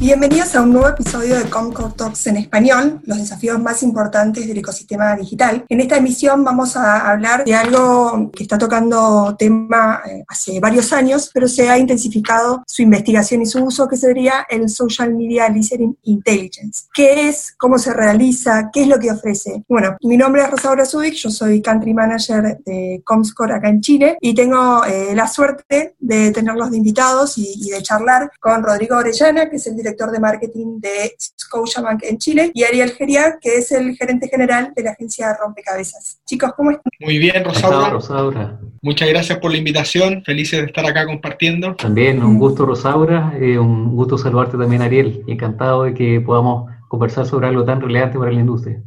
Bienvenidos a un nuevo episodio de Comcore Talks en español, los desafíos más importantes del ecosistema digital. En esta emisión vamos a hablar de algo que está tocando tema eh, hace varios años, pero se ha intensificado su investigación y su uso, que sería el Social Media Listening Intelligence. ¿Qué es? ¿Cómo se realiza? ¿Qué es lo que ofrece? Bueno, mi nombre es Rosaura Zubik, yo soy Country Manager de Comscore acá en Chile y tengo eh, la suerte de tenerlos de invitados y, y de charlar con Rodrigo Orellana, que es el director director de marketing de Scotiabank en Chile, y Ariel Geria, que es el gerente general de la agencia Rompecabezas. Chicos, ¿cómo están? Muy bien, Rosaura. Rosaura. Muchas gracias por la invitación, felices de estar acá compartiendo. También, un gusto, Rosaura, eh, un gusto saludarte también, Ariel, encantado de que podamos conversar sobre algo tan relevante para la industria.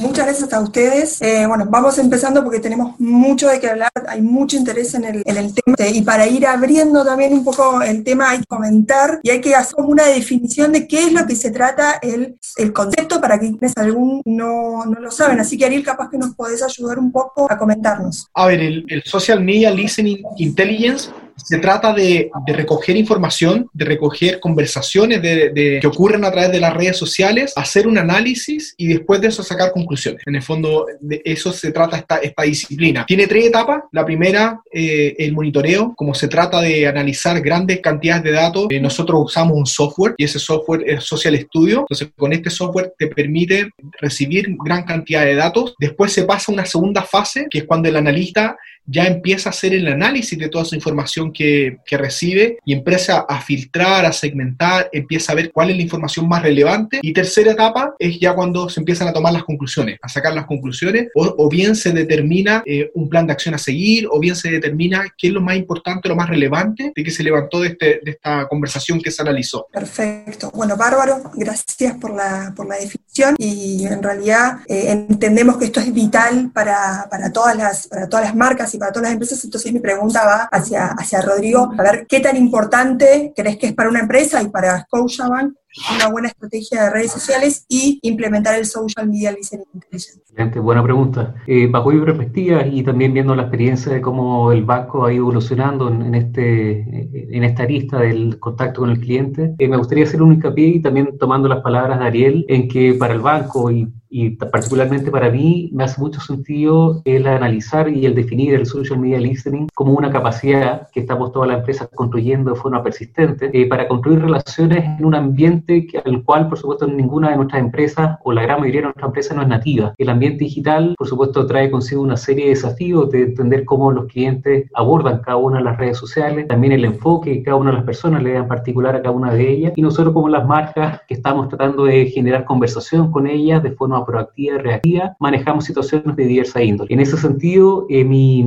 Muchas gracias a ustedes. Eh, bueno, vamos empezando porque tenemos mucho de qué hablar, hay mucho interés en el, en el tema y para ir abriendo también un poco el tema hay que comentar y hay que hacer una definición de qué es lo que se trata el, el concepto para quienes algún no, no, lo saben. Así que Ariel, capaz que nos podés ayudar un poco a comentarnos. A ver, el Social Media Listening Intelligence se trata de, recoger información, de recoger conversaciones que ocurren a través de las redes sociales, hacer un análisis y después de eso sacar conclusiones. En el fondo, de eso se trata esta, esta disciplina. Tiene tres etapas. La primera, eh, el monitoreo. Como se trata de analizar grandes cantidades de datos, eh, nosotros usamos un software y ese software es Social Studio. Entonces, con este software te permite recibir gran cantidad de datos. Después se pasa a una segunda fase, que es cuando el analista ya empieza a hacer el análisis de toda esa información que, que, recibe y empieza a filtrar, a segmentar, empieza a ver cuál es la información más relevante. Y tercera etapa es ya cuando se empiezan a tomar las conclusiones, a sacar las conclusiones, o, bien se determina eh, un plan de acción a seguir, o bien se determina qué es lo más importante, lo más relevante de que se levantó de, este, de esta conversación que se analizó. Perfecto. Bueno, Bárbaro, gracias por la, por la definición y en realidad eh, entendemos que esto es vital para, para, todas las, para todas las marcas para todas las empresas, entonces mi pregunta va hacia, hacia Rodrigo, a ver qué tan importante crees que es para una empresa y para Scotiabank una buena estrategia de redes sociales y implementar el social media listening intelligence? Excelente, buena pregunta. Eh, bajo mi perspectiva y también viendo la experiencia de cómo el banco ha ido evolucionando en, en este, en esta arista del contacto con el cliente, eh, me gustaría hacer un hincapié y también tomando las palabras de Ariel, en que para el banco y y particularmente para mí me hace mucho sentido el analizar y el definir el social media listening como una capacidad que estamos todas las empresas construyendo de forma persistente eh, para construir relaciones en un ambiente que, al cual, por supuesto, ninguna de nuestras empresas o la gran mayoría de nuestras empresas no es nativa. El ambiente digital, por supuesto, trae consigo una serie de desafíos de entender cómo los clientes abordan cada una de las redes sociales, también el enfoque que cada una de las personas le da en particular a cada una de ellas y nosotros como las marcas que estamos tratando de generar conversación con ellas de forma proactiva y reactiva, manejamos situaciones de diversa índole. En ese sentido, eh, mi,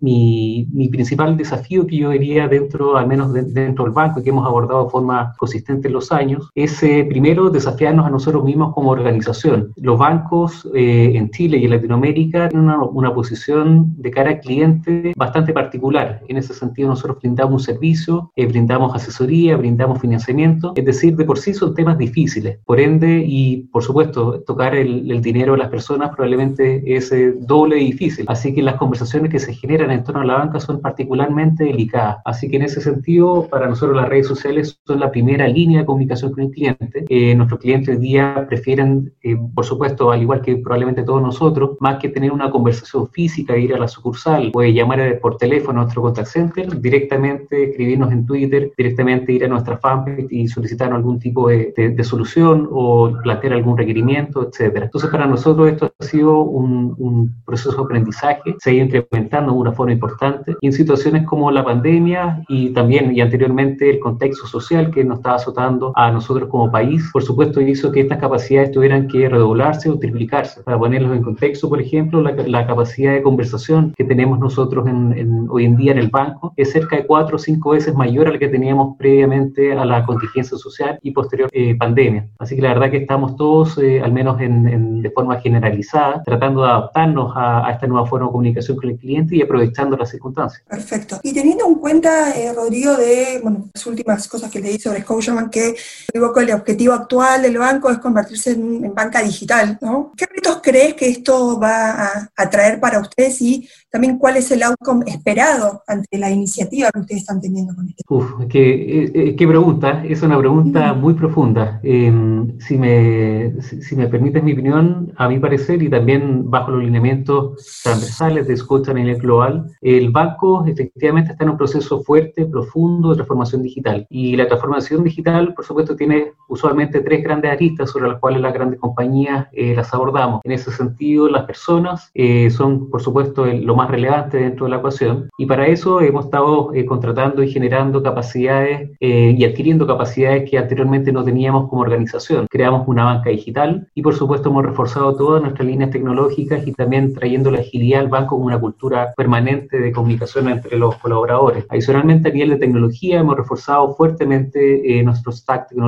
mi, mi, principal desafío que yo diría dentro, al menos de, dentro del banco, que hemos abordado de forma consistente en los años, es eh, primero desafiarnos a nosotros mismos como organización. Los bancos eh, en Chile y en Latinoamérica tienen una, una, posición de cara al cliente bastante particular. En ese sentido, nosotros brindamos un servicio, eh, brindamos asesoría, brindamos financiamiento, es decir, de por sí son temas difíciles. Por ende, y por supuesto, tocar el, el dinero de las personas probablemente es eh, doble y difícil. Así que las conversaciones que se generan en torno a la banca son particularmente delicadas. Así que en ese sentido, para nosotros las redes sociales son la primera línea de comunicación con el cliente. Eh, nuestros clientes hoy día prefieren, eh, por supuesto, al igual que probablemente todos nosotros, más que tener una conversación física, ir a la sucursal o llamar por teléfono a nuestro contact center, directamente escribirnos en Twitter, directamente ir a nuestra fanpage y solicitar algún tipo de, de, de solución o plantear algún requerimiento, etcétera. Entonces, para nosotros esto ha sido un, un proceso de aprendizaje, se ha ido incrementando de una forma importante y en situaciones como la pandemia y también y anteriormente el contexto social que nos estaba azotando a nosotros como país, por supuesto hizo que estas capacidades tuvieran que redoblarse o triplicarse. Para ponerlos en contexto, por ejemplo, la, capacidad de conversación que tenemos nosotros en, hoy en día en el banco es cerca de cuatro o cinco veces mayor a la que teníamos previamente a la contingencia social y posterior eh, pandemia. Así que la verdad que estamos todos, eh, al menos en, de forma generalizada, tratando de adaptarnos a, a, esta nueva forma de comunicación con el cliente y aprovechando las circunstancias. Perfecto. Y teniendo en cuenta, eh, Rodrigo, de bueno, las últimas cosas que leí sobre Scotiabank, que Que el objetivo actual del banco es convertirse en, banca digital, ¿no? ¿Qué retos crees que esto va a, traer para ustedes y también cuál es el outcome esperado ante la iniciativa que ustedes están teniendo con esto? Uf, qué, eh, eh, qué pregunta, es una pregunta muy profunda. Em, si, me, si, me permites mi opinión, a mi parecer, y también bajo los lineamientos transversales de escucha a nivel global, el banco efectivamente está en un proceso fuerte, profundo de transformación digital. Y la transformación digital, por supuesto, tiene usualmente tres grandes aristas sobre las cuales las grandes compañías eh, las abordamos. En ese sentido, las personas eh, son, por supuesto, lo más relevante dentro de la ecuación. Y para eso hemos estado eh, contratando y generando capacidades y adquiriendo capacidades que anteriormente no teníamos como organización. Creamos una banca digital y, por supuesto, hemos reforzado todas nuestras líneas tecnológicas y también trayendo la agilidad al banco como una cultura permanente de comunicación entre los colaboradores. Adicionalmente, a nivel de tecnología, hemos reforzado fuertemente nuestro stack tecnológico.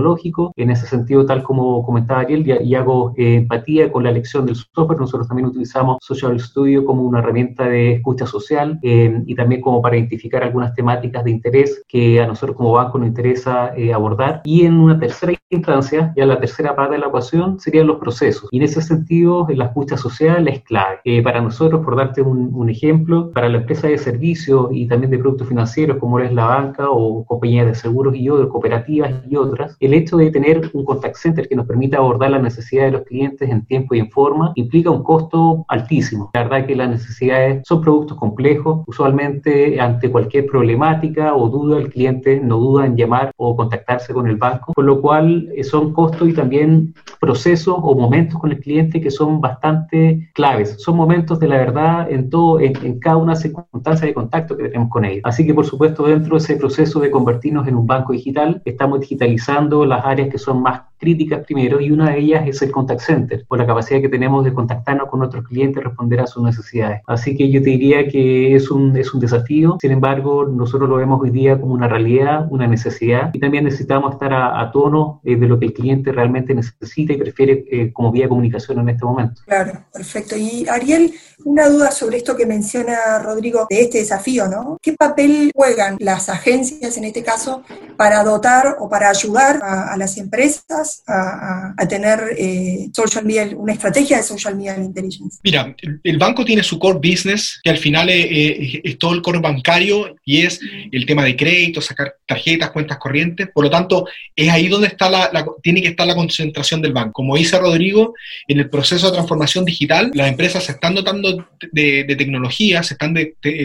En ese sentido, tal como comentaba Ariel, y, hago eh, empatía con la elección del software, nosotros también utilizamos Social Studio como una herramienta de escucha social eh, y también como para identificar algunas temáticas de interés que a nosotros como banco nos interesa eh, abordar. Y en una tercera instancia, ya la tercera parte de la ecuación, serían los procesos. Y en ese sentido, la escucha social es clave. para nosotros, por darte un, un, ejemplo, para la empresa de servicios y también de productos financieros como es la banca o compañías de seguros y otras, cooperativas y otras, el hecho de tener un contact center que nos permita abordar las necesidades de los clientes en tiempo y en forma implica un costo altísimo. La verdad que las necesidades son productos complejos, usualmente ante cualquier problemática o duda el cliente no duda en llamar o contactarse con el banco, con lo cual eh, son costos y también procesos o momentos con el cliente que son bastante claves. Son momentos de la verdad en todo, en, en cada una circunstancia de contacto que tenemos con ellos. Así que por supuesto dentro de ese proceso de convertirnos en un banco digital, estamos digitalizando las áreas que son más críticas primero y una de ellas es el contact center, por la capacidad que tenemos de contactarnos con nuestros clientes, responder a sus necesidades. Así que yo te diría que es un, es un desafío, sin embargo, nosotros lo vemos hoy día como una realidad, una necesidad y también necesitamos estar a, tono eh, de lo que el cliente realmente necesita y prefiere eh, como vía de comunicación en este momento. Claro, perfecto. Y Ariel, una duda sobre esto que menciona Rodrigo de este desafío, ¿no? ¿Qué papel juegan las agencias en este caso para dotar o para ayudar a, las empresas a, tener eh, social media, una estrategia de social media intelligence? Mira, el, banco tiene su core business, que al final es, todo el core bancario y es el tema de crédito, sacar tarjetas, cuentas corrientes. Por lo tanto, es ahí donde está la, tiene que estar la concentración del banco. Como dice Rodrigo, en el proceso de transformación digital, las empresas se están dotando de, tecnología, se están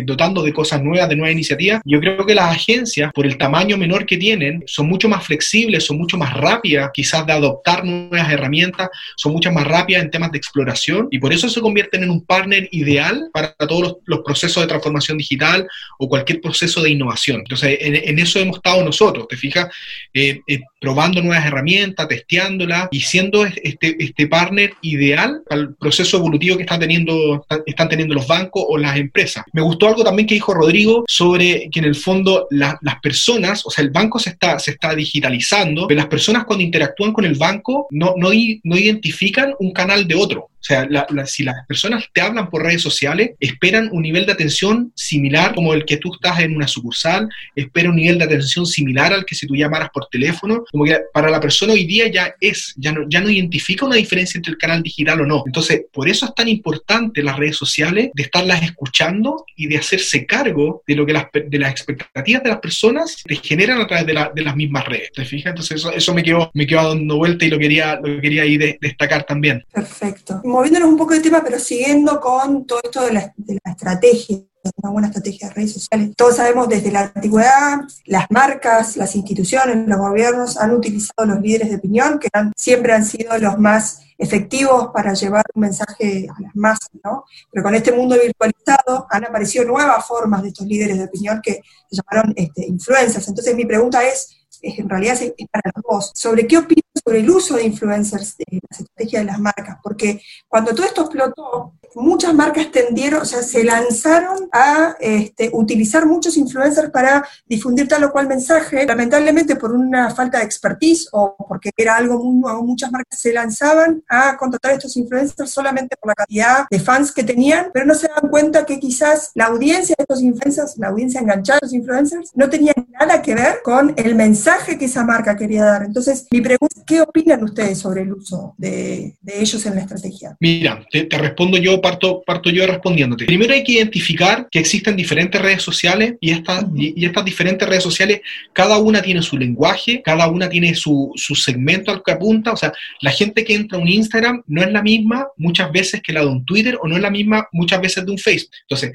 dotando de cosas nuevas, de nuevas iniciativas. Yo creo que las agencias, por el tamaño menor que tienen, son mucho más flexibles, son mucho más rápidas quizás de adoptar nuevas herramientas, son mucho más rápidas en temas de exploración y por eso se convierten en un partner ideal para todos los, procesos de transformación digital o cualquier proceso de innovación. Entonces, en, eso hemos estado nosotros, ¿te fijas? Eh, eh, probando nuevas herramientas, testeándolas y siendo este, este partner ideal para el proceso evolutivo que están teniendo, están teniendo los bancos o las empresas. Me gustó algo también que dijo Rodrigo sobre que en el fondo las personas, o sea, el banco se está, se está digitalizando, las personas cuando interactúan con el banco no, no, no identifican un canal de otro. O sea, si las personas te hablan por redes sociales, esperan un nivel de atención similar como el que tú estás en una sucursal, esperan un nivel de atención similar al que si tú llamaras por teléfono, como que para la persona hoy día ya es, ya no, ya no identifica una diferencia entre el canal digital o no. Entonces, por eso es tan importante las redes sociales, de estarlas escuchando y de hacerse cargo de lo que las, de las expectativas de las personas te generan a través de, de las mismas redes. ¿Te fijas? Entonces, eso, eso me, quedó, me quedó dando vuelta y lo quería, lo quería ahí destacar también. Perfecto moviéndonos un poco de tema, pero siguiendo con todo esto de la, estrategia, una buena estrategia de redes sociales. Todos sabemos desde la antigüedad, las marcas, las instituciones, los gobiernos han utilizado los líderes de opinión, que siempre han sido los más efectivos para llevar un mensaje a las masas, ¿no? Pero con este mundo virtualizado han aparecido nuevas formas de estos líderes de opinión que se llamaron este, influencers. Entonces mi pregunta es, en realidad es para los dos, ¿sobre qué opinan sobre el uso de influencers en las estrategias de las marcas? Porque cuando todo esto explotó, muchas marcas tendieron, o sea, se lanzaron a este, utilizar muchos influencers para difundir tal o cual mensaje. Lamentablemente, por una falta de expertise o porque era algo muy muchas marcas se lanzaban a contratar a estos influencers solamente por la cantidad de fans que tenían, pero no se dan cuenta que quizás la audiencia de estos influencers, la audiencia enganchada de los influencers, no tenía nada que ver con el mensaje que esa marca quería dar. Entonces, mi pregunta es, ¿qué opinan ustedes sobre el uso de, ellos en la estrategia? Mira, te, respondo yo, parto, parto yo respondiéndote. Primero hay que identificar que existen diferentes redes sociales y estas, y, estas diferentes redes sociales, cada una tiene su lenguaje, cada una tiene su, su segmento al que apunta. O sea, la gente que entra a un Instagram no es la misma muchas veces que la de un Twitter o no es la misma muchas veces de un Facebook. Entonces,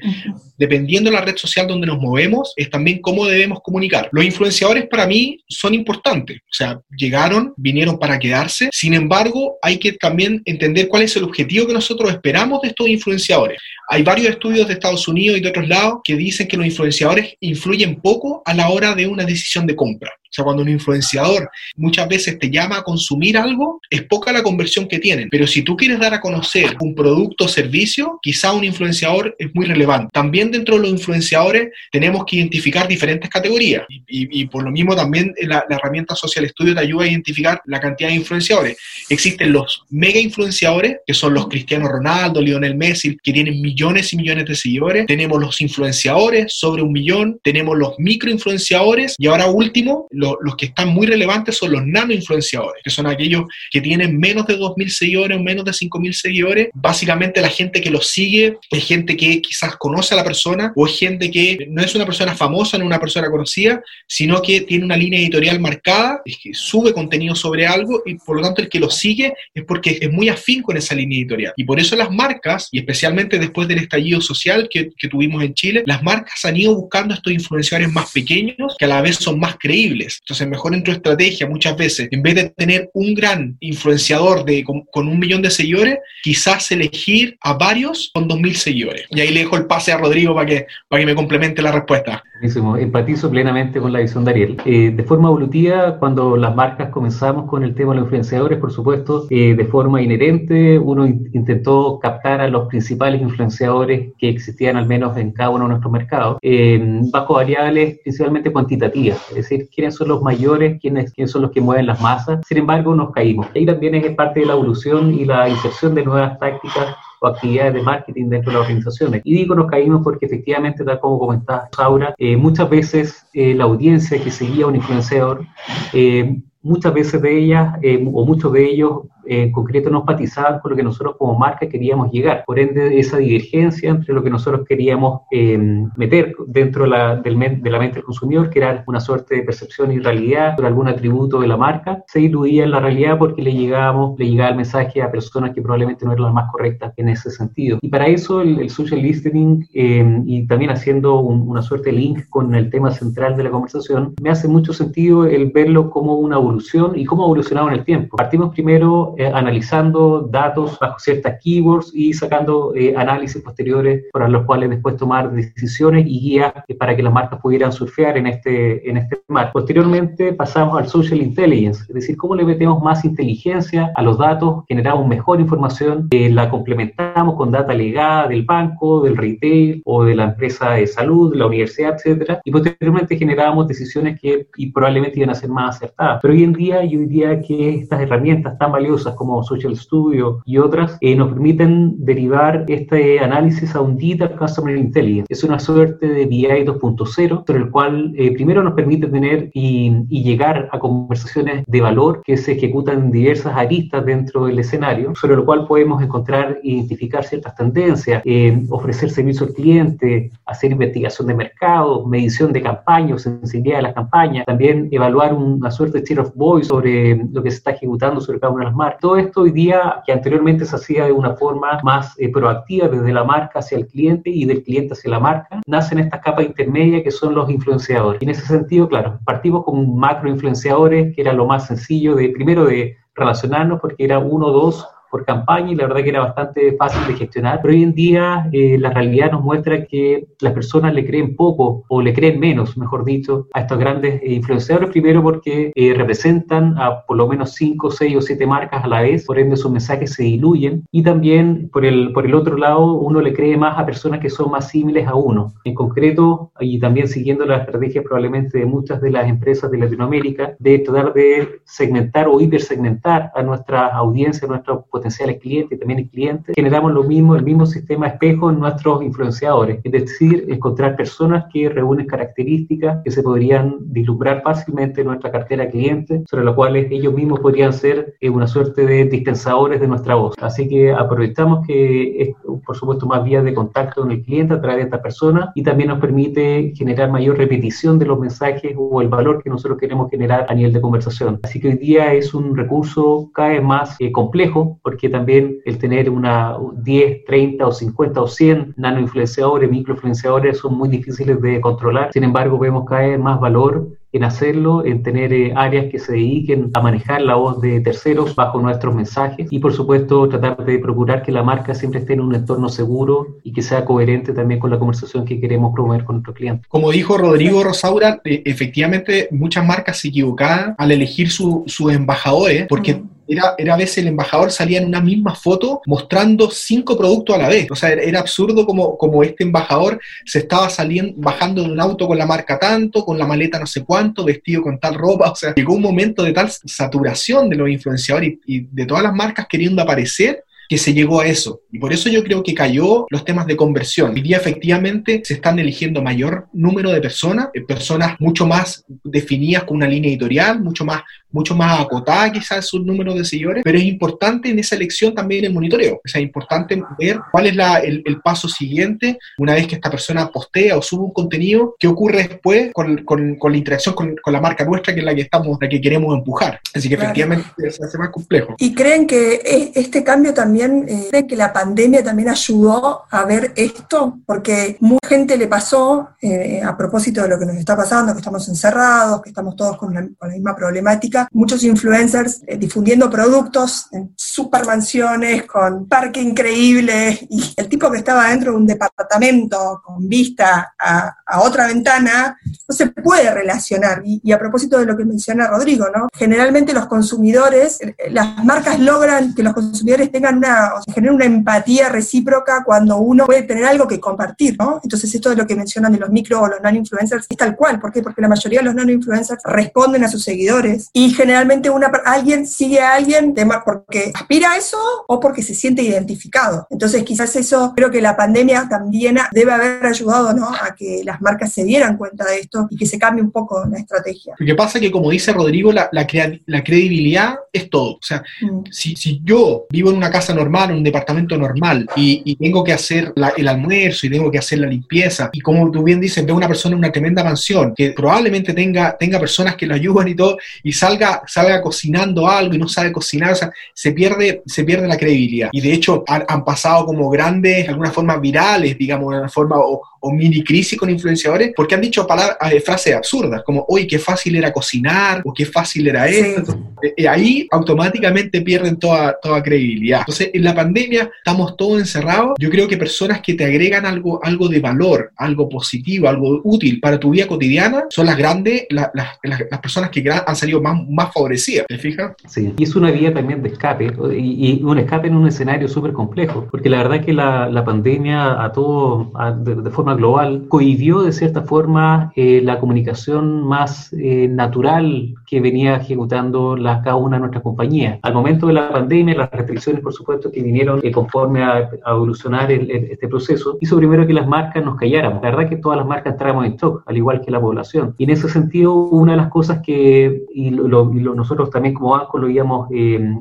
dependiendo de la red social donde nos movemos, es también cómo debemos comunicar. Los influenciadores para mí son importantes. O sea, llegaron, vinieron para quedarse. Sin embargo, hay que también entender cuál es el objetivo que nosotros esperamos de estos influenciadores. Hay varios estudios de Estados Unidos y de otros lados que dicen que los influenciadores influyen poco a la hora de una decisión de compra. O sea, cuando un influenciador muchas veces te llama a consumir algo, es poca la conversión que tienen. Pero si tú quieres dar a conocer un producto o servicio, quizá un influenciador es muy relevante. También dentro de los influenciadores tenemos que identificar diferentes categorías. Y, por lo mismo también la, herramienta Social Studio te ayuda a identificar la cantidad de influenciadores. Existen los mega influenciadores, que son los Cristiano Ronaldo, Lionel Messi, que tienen millones y millones de seguidores. Tenemos los influenciadores, sobre un millón. Tenemos los micro influenciadores. Y ahora último, los que están muy relevantes son los nano influenciadores, que son aquellos que tienen menos de 2.000 seguidores o menos de 5.000 seguidores. Básicamente la gente que los sigue es gente que quizás conoce a la persona o es gente que no es una persona famosa, no una persona conocida, sino que tiene una línea editorial marcada, es que sube contenido sobre algo y por lo tanto el que lo sigue es porque es muy afín con esa línea editorial. Y por eso las marcas, y especialmente después del estallido social que, que tuvimos en Chile, las marcas han ido buscando estos influenciadores más pequeños que a la vez son más creíbles entonces, mejor en tu estrategia muchas veces, en vez de tener un gran influenciador de, con, un millón de seguidores, quizás elegir a varios con dos mil seguidores. Y ahí le dejo el pase a Rodrigo para que, para que me complemente la respuesta. Buenísimo, empatizo plenamente con la visión de Ariel. Eh, de forma evolutiva, cuando las marcas comenzamos con el tema de los influenciadores, por supuesto, eh, de forma inherente, uno intentó captar a los principales influenciadores que existían al menos en cada uno de nuestros mercados, eh, bajo variables principalmente cuantitativas, es decir, quiénes son los mayores, quiénes, quiénes son los que mueven las masas. Sin embargo, nos caímos. Ahí también es parte de la evolución y la inserción de nuevas tácticas o actividades de marketing dentro de las organizaciones. Y digo nos caímos porque efectivamente, tal como comentaba Saura, eh, muchas veces eh, la audiencia que seguía a un influenciador, eh, muchas veces de ellas o muchos de ellos en concreto no empatizaban con lo que nosotros como marca queríamos llegar. Por ende, esa divergencia entre lo que nosotros queríamos em, meter dentro de la, del, de la mente del consumidor, que era una suerte de percepción y realidad por algún atributo de la marca, se diluía en la realidad porque le llegábamos, le llegaba el mensaje a personas que probablemente no eran las más correctas en ese sentido. Y para eso el, social listening em, y también haciendo una suerte de link con el tema central de la conversación, me hace mucho sentido el verlo como una evolución y cómo ha evolucionado en el tiempo. Partimos primero eh, analizando datos bajo ciertas keywords y sacando eh, análisis posteriores para los cuales después tomar decisiones y guías eh, para que las marcas pudieran surfear en este, en este mar. Posteriormente pasamos al social intelligence, es decir, cómo le metemos más inteligencia a los datos, generamos mejor información, la complementamos con data legada del banco, del retail o de la empresa de salud, de la universidad, etcétera, y posteriormente generábamos decisiones que y probablemente iban a ser más acertadas. Pero hoy en día yo diría que estas herramientas tan valiosas como Social Studio y otras eh, nos permiten derivar este análisis a un Data Customer Intelligence. Es una suerte de BI 2.0, sobre el cual eh, primero nos permite tener y, llegar a conversaciones de valor que se ejecutan en diversas aristas dentro del escenario, sobre lo cual podemos encontrar e identificar ciertas tendencias, eh, ofrecer servicio al cliente, hacer investigación de mercado, medición de campañas, sensibilidad de las campañas, también evaluar una suerte de share of voice sobre lo que se está ejecutando sobre cada una de las marcas todo esto hoy día, que anteriormente se hacía de una forma más eh, proactiva desde la marca hacia el cliente y del cliente hacia la marca, nacen estas capas intermedias que son los influenciadores. Y en ese sentido, claro, partimos con macro influenciadores, que era lo más sencillo de, primero, de relacionarnos, porque era uno dos por campaña y la verdad que era bastante fácil de gestionar. Pero hoy en día eh, la realidad nos muestra que las personas le creen poco o le creen menos, mejor dicho, a estos grandes influenciadores, primero porque eh, representan a por lo menos 5, 6 o 7 marcas a la vez, por ende sus mensajes se diluyen y también por el, por el otro lado uno le cree más a personas que son más similares a uno. En concreto, y también siguiendo las estrategias probablemente de muchas de las empresas de Latinoamérica, de tratar de segmentar o hipersegmentar a nuestra audiencia, a nuestros potenciales clientes y también clientes, generamos lo mismo, el mismo sistema espejo en nuestros influenciadores, es decir, encontrar personas que reúnen características que se podrían vislumbrar fácilmente en nuestra cartera de clientes, sobre las cuales ellos mismos podrían ser eh, una suerte de dispensadores de nuestra voz. Así que aprovechamos que es, por supuesto, más vías de contacto con el cliente a través de esta persona y también nos permite generar mayor repetición de los mensajes o el valor que nosotros queremos generar a nivel de conversación. Así que hoy día es un recurso cada vez más eh, complejo porque también el tener una 10, 30 o 50 o 100 nanoinfluenciadores, microinfluenciadores son muy difíciles de controlar. Sin embargo, vemos cada vez más valor en hacerlo, en tener eh, áreas que se dediquen a manejar la voz de terceros bajo nuestros mensajes y por supuesto tratar de procurar que la marca siempre esté en un entorno seguro y que sea coherente también con la conversación que queremos promover con nuestros clientes. Como dijo Rodrigo Rosaura, eh, efectivamente muchas marcas se equivocaban al elegir sus su embajadores porque era, era a veces el embajador salía en una misma foto mostrando cinco productos a la vez. O sea, era, absurdo como, como este embajador se estaba saliendo, bajando de un auto con la marca tanto, con la maleta no sé cuánto, vestido con tal ropa. O sea, llegó un momento de tal saturación de los influenciadores y, y de todas las marcas queriendo aparecer que se llegó a eso. Y por eso yo creo que cayó los temas de conversión. Hoy día efectivamente se están eligiendo mayor número de personas, eh, personas mucho más definidas con una línea editorial, mucho más, mucho más acotada quizás su número de seguidores, pero es importante en esa elección también el monitoreo. O sea, es importante ver cuál es la, el, el, paso siguiente una vez que esta persona postea o sube un contenido, qué ocurre después con, con, con la interacción con, con, la marca nuestra, que es la que estamos, la que queremos empujar. Así que claro. efectivamente se hace más complejo. ¿Y creen que este cambio también eh, que la pandemia también ayudó a ver esto, porque mucha gente le pasó, eh, a propósito de lo que nos está pasando, que estamos encerrados, que estamos todos con la, con la misma problemática, muchos influencers eh, difundiendo productos en supermansiones, con parque increíble, y el tipo que estaba dentro de un departamento con vista a, otra ventana, no se puede relacionar. Y, a propósito de lo que menciona Rodrigo, ¿no? Generalmente los consumidores, las marcas logran que los consumidores tengan una, o sea, generen una empatía recíproca cuando uno puede tener algo que compartir, ¿no? Entonces esto de lo que mencionan de los micro o los nano-influencers es tal cual. ¿Por qué? Porque la mayoría de los nano-influencers responden a sus seguidores y generalmente una, alguien sigue a alguien de, porque aspira a eso o porque se siente identificado. Entonces quizás eso, creo que la pandemia también debe haber ayudado, ¿no? A que las marcas se dieran cuenta de esto y que se cambie un poco la estrategia. Lo que pasa es que, como dice Rodrigo, la, la, la credibilidad es todo. O sea, mm. si, si, yo vivo en una casa normal, en un departamento normal, y, y tengo que hacer la, el almuerzo y tengo que hacer la limpieza, y como tú bien dices, veo una persona en una tremenda mansión, que probablemente tenga, tenga personas que lo ayudan y todo, y salga, salga cocinando algo y no sabe cocinar, o sea, se pierde, se pierde la credibilidad. Y de hecho, han, han pasado como grandes, de alguna forma virales, digamos, de alguna forma, o, o mini crisis con influenciadores porque han dicho palabras, frases absurdas, como, oye, qué fácil era cocinar, o qué fácil era esto. Sí. Eh, ahí automáticamente pierden toda, toda credibilidad. Entonces, en la pandemia estamos todos encerrados. Yo creo que personas que te agregan algo, algo de valor, algo positivo, algo útil para tu vida cotidiana, son las grandes, la, la, las, las personas que han salido más, más favorecidas, ¿te fijas? Sí, y es una vía también de escape, y, y un escape en un escenario súper complejo, porque la verdad que la, la pandemia a todo, a, de, de forma global, cohibió de cierta forma eh, la comunicación más eh, natural que venía ejecutando la, cada una de nuestras compañías. Al momento de la pandemia, las restricciones, por supuesto, que vinieron eh, conforme a, a evolucionar el, el, este proceso, hizo primero que las marcas nos calláramos. La verdad que todas las marcas entramos en shock, al igual que la población. Y en ese sentido, una de las cosas que y lo, y lo, nosotros también como banco lo íbamos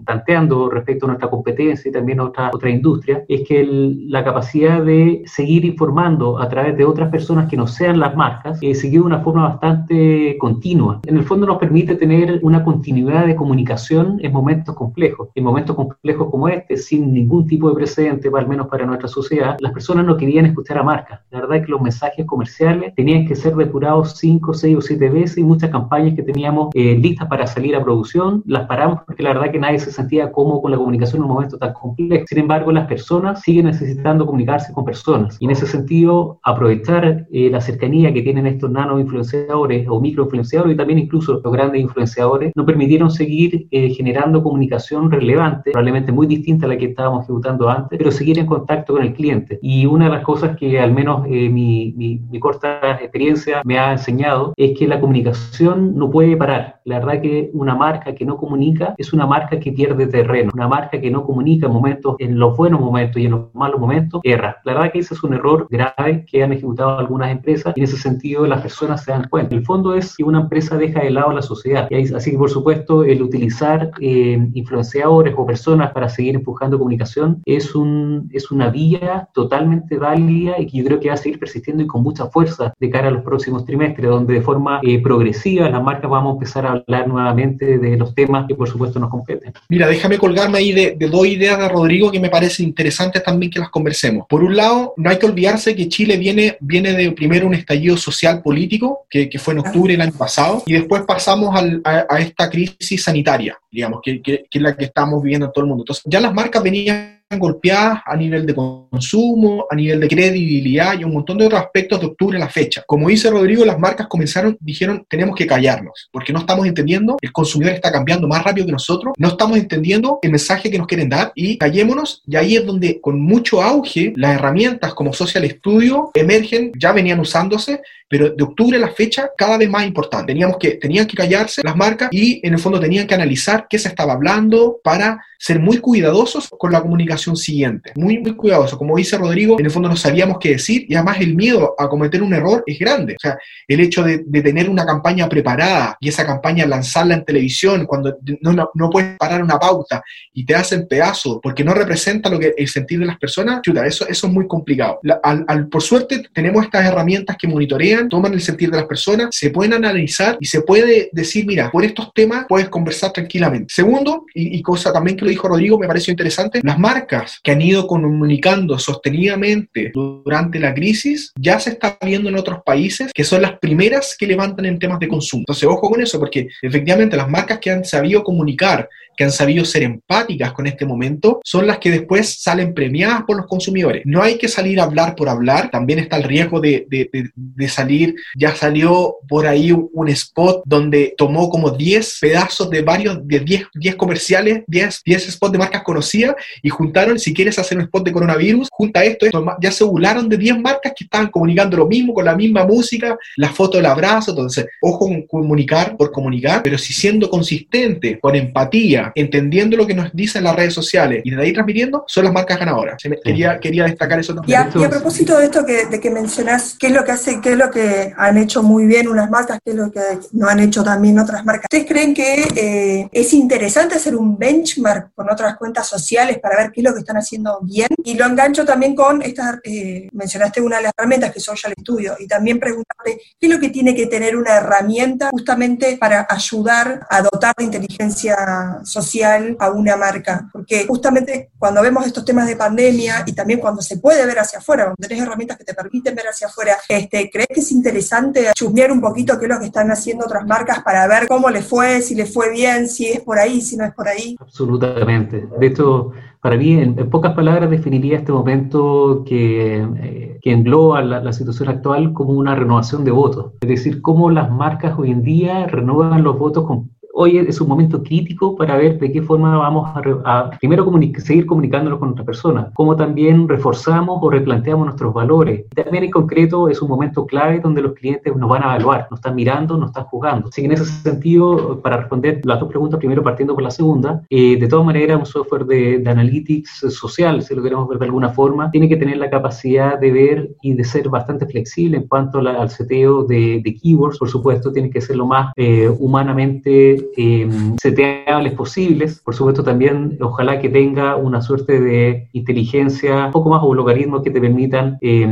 tanteando respecto a nuestra competencia y también a otra, otra industria, es que el, la capacidad de seguir informando a través de otras personas que no sean las marcas, eh, siguió de una forma bastante continua. En el fondo nos permite tener una continuidad de comunicación en momentos complejos. En momentos complejos como este, sin ningún tipo de precedente, al menos para nuestra sociedad, las personas no querían escuchar a marcas. La verdad es que los mensajes comerciales tenían que ser depurados cinco, seis o siete veces y muchas campañas que teníamos eh, listas para salir a producción las paramos porque la verdad que nadie se sentía cómodo con la comunicación en un momento tan complejo. Sin embargo, las personas siguen necesitando comunicarse con personas y en ese sentido aprovechar eh, la cercanía que tienen estos nano influenciadores o micro influenciadores y también incluso los grandes influenciadores nos permitieron seguir eh, generando comunicación relevante, probablemente muy distinta a la que estábamos ejecutando antes, pero seguir en contacto con el cliente. Y una de las cosas que al menos mi, mi, mi corta experiencia me ha enseñado es que la comunicación no puede parar. La verdad que una marca que no comunica es una marca que pierde terreno. Una marca que no comunica en momentos, en los buenos momentos y en los malos momentos, erra. La verdad que ese es un error grave que han ejecutado algunas empresas y en ese sentido las personas se dan cuenta. El fondo es que una empresa deja de lado a la sociedad. Y así que por supuesto el utilizar eh, influenciadores o personas para seguir empujando comunicación es, un, es una vía totalmente válida y que yo creo que va a seguir persistiendo y con mucha fuerza de cara a los próximos trimestres, donde de forma eh, progresiva las marcas vamos a empezar a hablar nuevamente de los temas que por supuesto nos competen. Mira, déjame colgarme ahí de, dos ideas de Rodrigo que me parecen interesantes también que las conversemos. Por un lado, no hay que olvidarse que Chile viene, viene de primero un estallido social político, que, que fue en octubre del año pasado, y después pasamos al, a, esta crisis sanitaria, digamos, que, que, que es la que estamos viviendo en todo el mundo. Entonces, ya las marcas venían golpeadas a nivel de consumo, a nivel de credibilidad y un montón de otros aspectos de octubre a la fecha. Como dice Rodrigo, las marcas comenzaron, dijeron, tenemos que callarnos, porque no estamos entendiendo, el consumidor está cambiando más rápido que nosotros, no estamos entendiendo el mensaje que nos quieren dar y callémonos, y ahí es donde con mucho auge las herramientas como Social Studio emergen, ya venían usándose, pero de octubre a la fecha cada vez más importante. Teníamos que, tenían que callarse las marcas y en el fondo tenían que analizar qué se estaba hablando para ser muy cuidadosos con la comunicación siguiente. Muy, muy cuidadosos. Como dice Rodrigo, en el fondo no sabíamos qué decir y además el miedo a cometer un error es grande. O sea, el hecho de, tener una campaña preparada y esa campaña lanzarla en televisión cuando no, no, puedes parar una pauta y te hacen pedazos porque no representa lo que el sentir de las personas, chuta, eso, eso es muy complicado. al, por suerte tenemos estas herramientas que monitorean toman el sentir de las personas, se pueden analizar y se puede decir, mira, por estos temas puedes conversar tranquilamente. Segundo, y, cosa también que lo dijo Rodrigo, me pareció interesante, las marcas que han ido comunicando sostenidamente durante la crisis ya se está viendo en otros países que son las primeras que levantan en temas de consumo. Entonces, ojo con eso, porque efectivamente las marcas que han sabido comunicar que han sabido ser empáticas con este momento, son las que después salen premiadas por los consumidores. No hay que salir a hablar por hablar, también está el riesgo de, de, salir, ya salió por ahí un spot donde tomó como 10 pedazos de varios, de 10, 10 comerciales, 10, 10 spots de marcas conocidas y juntaron, si quieres hacer un spot de coronavirus, junta esto, esto, ya se burlaron de 10 marcas que estaban comunicando lo mismo, con la misma música, la foto del abrazo, entonces, ojo con comunicar por comunicar, pero si siendo consistente, con empatía, entendiendo lo que nos dicen las redes sociales y de ahí transmitiendo, son las marcas ganadoras. Quería, quería destacar eso también. Y a, propósito de esto que, de que mencionás, ¿qué es lo que hace, qué es lo que han hecho muy bien unas marcas, qué es lo que no han hecho también otras marcas? ¿Ustedes creen que eh, es interesante hacer un benchmark con otras cuentas sociales para ver qué es lo que están haciendo bien? Y lo engancho también con estas, eh, mencionaste una de las herramientas que es Social Studio, y también preguntarte qué es lo que tiene que tener una herramienta justamente para ayudar a dotar de inteligencia social social a una marca. Porque justamente cuando vemos estos temas de pandemia y también cuando se puede ver hacia afuera, cuando tenés herramientas que te permiten ver hacia afuera, este, ¿crees que es interesante chusmear un poquito qué es lo que están haciendo otras marcas para ver cómo les fue, si les fue bien, si es por ahí, si no es por ahí? Absolutamente. De hecho, para mí, en, pocas palabras, definiría este momento que, eh, que engloba la, la, situación actual como una renovación de votos. Es decir, cómo las marcas hoy en día renuevan los votos con hoy es un momento crítico para ver de qué forma vamos a, primero seguir comunicándonos con otras personas, cómo también reforzamos o replanteamos nuestros valores. También en concreto es un momento clave donde los clientes nos van a evaluar, nos están mirando, nos están jugando. Así que en ese sentido, para responder las dos preguntas, primero partiendo por la segunda, eh, de todas maneras un software de, analytics social, si lo queremos ver de alguna forma, tiene que tener la capacidad de ver y de ser bastante flexible en cuanto al seteo de, de, keywords, por supuesto, tiene que ser lo más eh, humanamente eh, seteables posibles. Por supuesto, también ojalá que tenga una suerte de inteligencia un poco más o logaritmos que te permitan eh,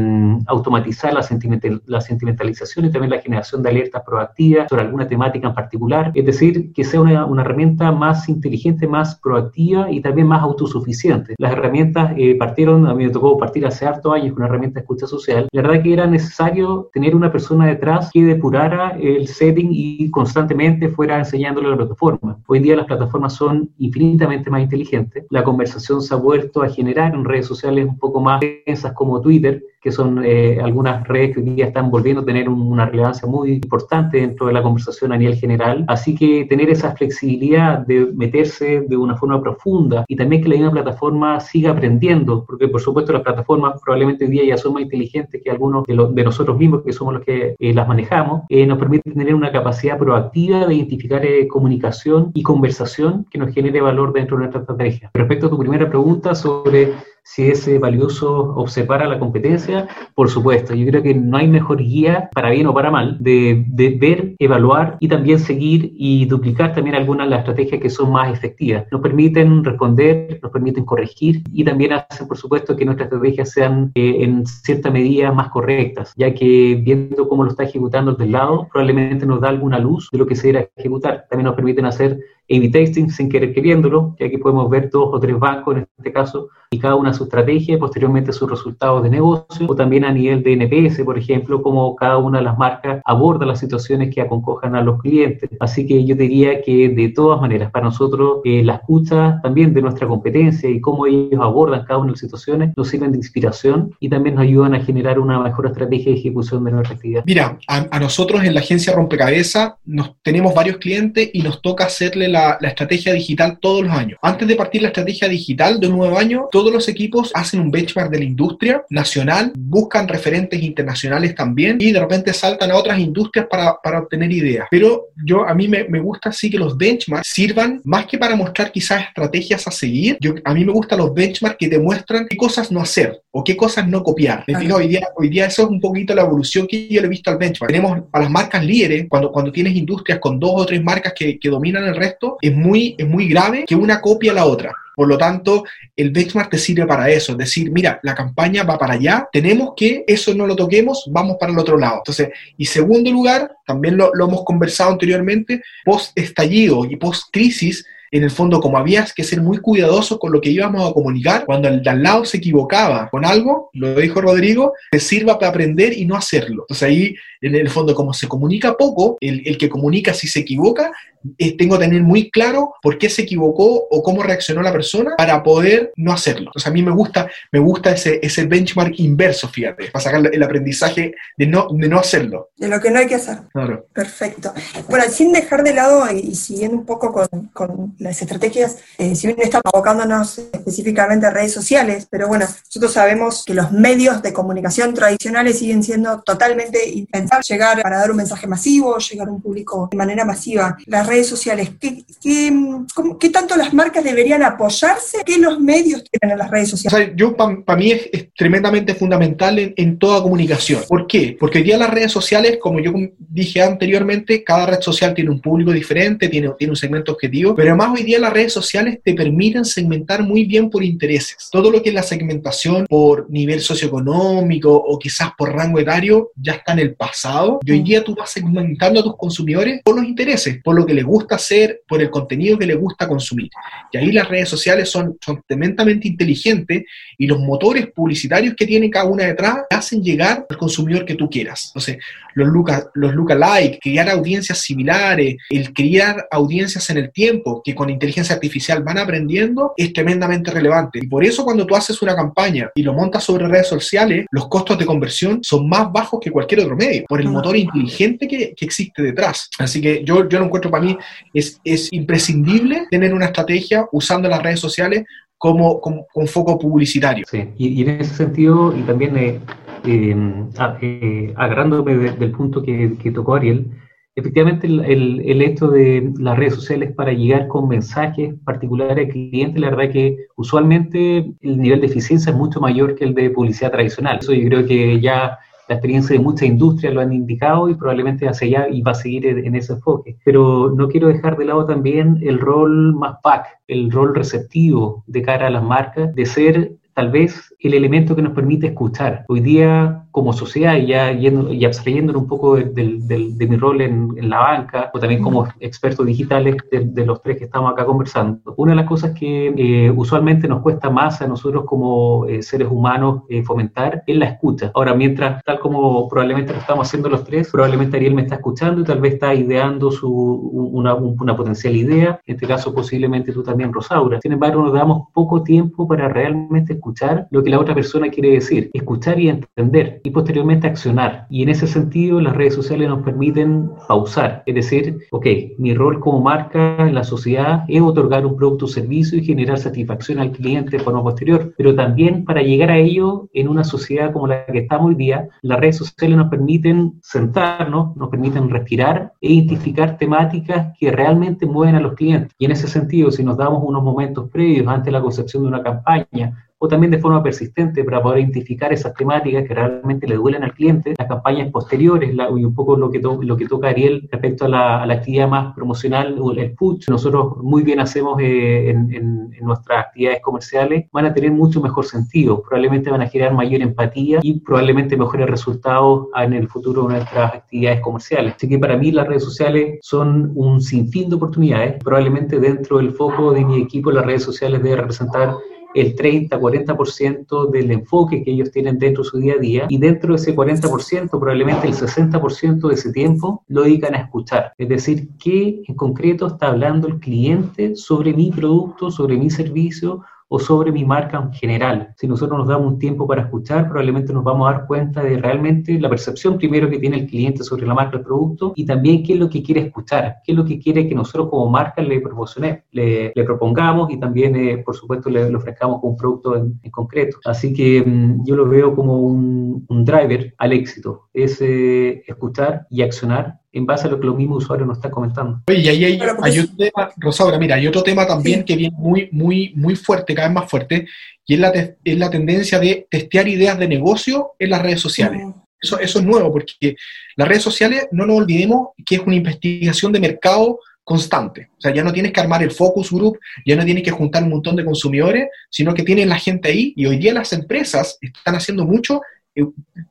automatizar la, sentimental, la sentimentalización y también la generación de alertas proactivas sobre alguna temática en particular. Es decir, que sea una, una herramienta más inteligente, más proactiva y también más autosuficiente. Las herramientas eh, partieron, a mí me tocó partir hace harto años con una herramienta de escucha social. La verdad que era necesario tener una persona detrás que depurara el setting y constantemente fuera la plataforma. Hoy en día las plataformas son infinitamente más inteligentes. La conversación se ha vuelto a generar en redes sociales un poco más densas como Twitter, que son eh, algunas redes que hoy día están volviendo a tener una relevancia muy importante dentro de la conversación a nivel general. Así que tener esa flexibilidad de meterse de una forma profunda y también que la misma plataforma siga aprendiendo, porque por supuesto las plataformas probablemente hoy día ya son más inteligentes que algunos de, de nosotros mismos, que somos los que eh, las manejamos, eh, nos permite tener una capacidad proactiva de identificar comunicación y conversación que nos genere valor dentro de nuestra estrategia. Respecto a tu primera pregunta sobre si es eh, valioso observar a la competencia, por supuesto. Yo creo que no hay mejor guía, para bien o para mal, de, ver, evaluar y también seguir y duplicar también algunas de las estrategias que son más efectivas. Nos permiten responder, nos permiten corregir y también hacen, por supuesto, que nuestras estrategias sean eh, en cierta medida más correctas, ya que viendo cómo lo está ejecutando del lado, probablemente nos da alguna luz de lo que se irá a ejecutar. También nos permiten hacer A-B testing sin querer queriéndolo, ya que podemos ver dos o tres bancos en este caso y cada una su estrategia, posteriormente sus resultados de negocio, o también a nivel de NPS, por ejemplo, como cada una de las marcas aborda las situaciones que aconcojan a los clientes. Así que yo diría que de todas maneras, para nosotros, eh, la escucha también de nuestra competencia y cómo ellos abordan cada una de las situaciones nos sirven de inspiración y también nos ayudan a generar una mejor estrategia de ejecución de nuestra actividad. Mira, a, nosotros en la agencia Rompecabezas nos, tenemos varios clientes y nos toca hacerle la, la estrategia digital todos los años. Antes de partir la estrategia digital de un nuevo año, todos los equipos hacen un benchmark de la industria nacional, buscan referentes internacionales también y de repente saltan a otras industrias para, para obtener ideas. Pero yo a mí me, me, gusta sí que los benchmarks sirvan más que para mostrar quizás estrategias a seguir. Yo, a mí me gustan los benchmarks que te muestran qué cosas no hacer o qué cosas no copiar. Hoy, día, hoy día eso es un poquito la evolución que yo le he visto al benchmark. Tenemos a las marcas líderes, cuando, cuando tienes industrias con dos o tres marcas que, que dominan el resto, es muy, es muy grave que una copie a la otra. Por lo tanto, el benchmark te sirve para eso, es decir, mira, la campaña va para allá, tenemos que eso no lo toquemos, vamos para el otro lado. Entonces, y segundo lugar, también lo, lo hemos conversado anteriormente, post estallido y post crisis, en el fondo, como habías que ser muy cuidadoso con lo que íbamos a comunicar, cuando el de al lado se equivocaba con algo, lo dijo Rodrigo, te sirva para aprender y no hacerlo. Entonces ahí, en el fondo, como se comunica poco, el, el que comunica si se equivoca, eh, tengo que tener muy claro por qué se equivocó o cómo reaccionó la persona para poder no hacerlo. Entonces a mí me gusta, me gusta ese, ese benchmark inverso, fíjate, para sacar el aprendizaje de no, de no hacerlo. De lo que no hay que hacer. Claro. Perfecto. Bueno, sin dejar de lado y, siguiendo un poco con, con las estrategias, eh, si bien estamos abocándonos específicamente a redes sociales, pero bueno, nosotros sabemos que los medios de comunicación tradicionales siguen siendo totalmente impensables. Llegar para dar un mensaje masivo, llegar a un público de manera masiva. Las redes sociales, ¿qué, qué, tanto las marcas deberían apoyarse? ¿Qué los medios tienen en las redes sociales? yo, para mí es, tremendamente fundamental en, en, toda comunicación. ¿Por qué? Porque hoy día las redes sociales, como yo dije anteriormente, cada red social tiene un público diferente, tiene, tiene un segmento objetivo, pero además hoy día las redes sociales te permiten segmentar muy bien por intereses. Todo lo que es la segmentación por nivel socioeconómico o quizás por rango etario ya está en el pasado y hoy día tú vas segmentando a tus consumidores por los intereses, por lo que les gusta hacer, por el contenido que les gusta consumir. Y ahí las redes sociales son, son tremendamente inteligentes y los motores publicitarios que tiene cada una detrás hacen llegar al consumidor que tú quieras. Entonces, los Luca, los like, crear audiencias similares, el crear audiencias en el tiempo que con inteligencia artificial van aprendiendo, es tremendamente relevante. Y por eso cuando tú haces una campaña y lo montas sobre redes sociales, los costos de conversión son más bajos que cualquier otro medio, por el motor inteligente que, que existe detrás. Así que yo, yo lo encuentro para mí es, es imprescindible tener una estrategia usando las redes sociales como, con foco publicitario. Sí, y, en ese sentido, y también eh, eh, agarrándome del punto que, tocó Ariel, efectivamente el, el, hecho de las redes sociales para llegar con mensajes particulares al cliente, la verdad que usualmente el nivel de eficiencia es mucho mayor que el de publicidad tradicional. Eso yo creo que ya la experiencia de muchas industrias lo han indicado y probablemente hacia allá y va a seguir en ese enfoque. Pero no quiero dejar de lado también el rol más PAC, el rol receptivo de cara a las marcas, de ser tal vez el elemento que nos permite escuchar. Hoy día como sociedad y ya yendo, y abstrayéndonos un poco de, mi rol en, la banca o también como expertos digitales de, los tres que estamos acá conversando. Una de las cosas que eh, usualmente nos cuesta más a nosotros como eh, seres humanos eh, fomentar es la escucha. Ahora, mientras, tal como probablemente lo estamos haciendo los tres, probablemente Ariel me está escuchando y tal vez está ideando su, una, una potencial idea, en este caso posiblemente tú también, Rosaura. Sin embargo, nos damos poco tiempo para realmente escuchar lo que la otra persona quiere decir, escuchar y entender y posteriormente accionar. Y en ese sentido las redes sociales nos permiten pausar, es decir, ok, mi rol como marca en la sociedad es otorgar un producto o servicio y generar satisfacción al cliente de forma posterior, pero también para llegar a ello en una sociedad como la que estamos hoy día, las redes sociales nos permiten sentarnos, nos permiten respirar e identificar temáticas que realmente mueven a los clientes. Y en ese sentido, si nos damos unos momentos previos ante la concepción de una campaña o también de forma persistente para poder identificar esas temáticas que realmente le duelen al cliente, las campañas posteriores y un poco lo que, lo que toca Ariel respecto a la, actividad más promocional o el push, nosotros muy bien hacemos eh, en, nuestras actividades comerciales, van a tener mucho mejor sentido, probablemente van a generar mayor empatía y probablemente mejores resultados en el futuro de nuestras actividades comerciales. Así que para mí las redes sociales son un sinfín de oportunidades, probablemente dentro del foco de mi equipo las redes sociales debe representar el 30-40% del enfoque que ellos tienen dentro de su día a día y dentro de ese 40% probablemente el 60% de ese tiempo lo dedican a escuchar. Es decir, qué en concreto está hablando el cliente sobre mi producto, sobre mi servicio o sobre mi marca en general. Si nosotros nos damos un tiempo para escuchar, probablemente nos vamos a dar cuenta de realmente la percepción primero que tiene el cliente sobre la marca del producto y también qué es lo que quiere escuchar, qué es lo que quiere que nosotros como marca le proporcionemos, le, propongamos y también, eh, por supuesto, le, ofrezcamos con un producto en, concreto. Así que mm, yo lo veo como un, driver al éxito, es eh, escuchar y accionar en base a lo que los mismos usuarios nos están comentando. Oye, y ahí hay, otro tema, Rosaura, mira, hay otro tema también que viene muy, muy, muy fuerte, cada vez más fuerte, y es la, es la tendencia de testear ideas de negocio en las redes sociales. Eso, eso es nuevo, porque las redes sociales, no nos olvidemos que es una investigación de mercado constante. O sea, ya no tienes que armar el focus group, ya no tienes que juntar un montón de consumidores, sino que tienen la gente ahí y hoy día las empresas están haciendo mucho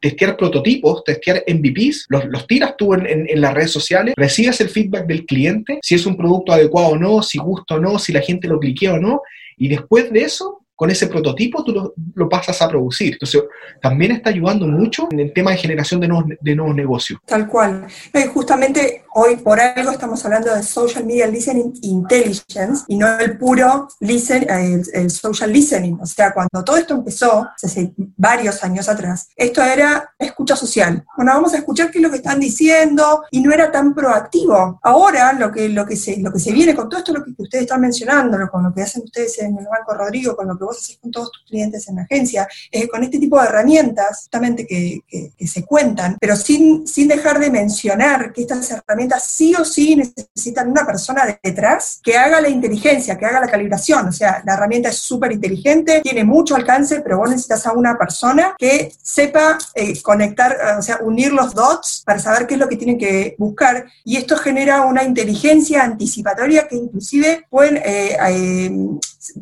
testear prototipos, testear MVPs, los, los tiras tú en, las redes sociales, recibes el feedback del cliente, si es un producto adecuado o no, si gusta o no, si la gente lo cliquea o no, y después de eso con ese prototipo tú lo, pasas a producir. Entonces, también está ayudando mucho en el tema de generación de nuevos, de nuevos negocios. Tal cual. justamente hoy por algo estamos hablando de Social Media Listening Intelligence y no el puro listen, el, social listening. O sea, cuando todo esto empezó, hace varios años atrás, esto era escucha social. Bueno, vamos a escuchar qué es lo que están diciendo y no era tan proactivo. Ahora lo que, lo que, se, lo que se viene con todo esto, lo que ustedes están mencionando, con lo que hacen ustedes en el Banco Rodrigo, con lo que vos haces con todos tus clientes en la agencia, es con este tipo de herramientas, justamente que, se cuentan, pero sin, sin dejar de mencionar que estas herramientas sí o sí necesitan una persona detrás que haga la inteligencia, que haga la calibración. O sea, la herramienta es súper inteligente, tiene mucho alcance, pero vos necesitas a una persona que sepa eh, conectar, o sea, unir los dots para saber qué es lo que tienen que buscar. Y esto genera una inteligencia anticipatoria que inclusive pueden eh, eh,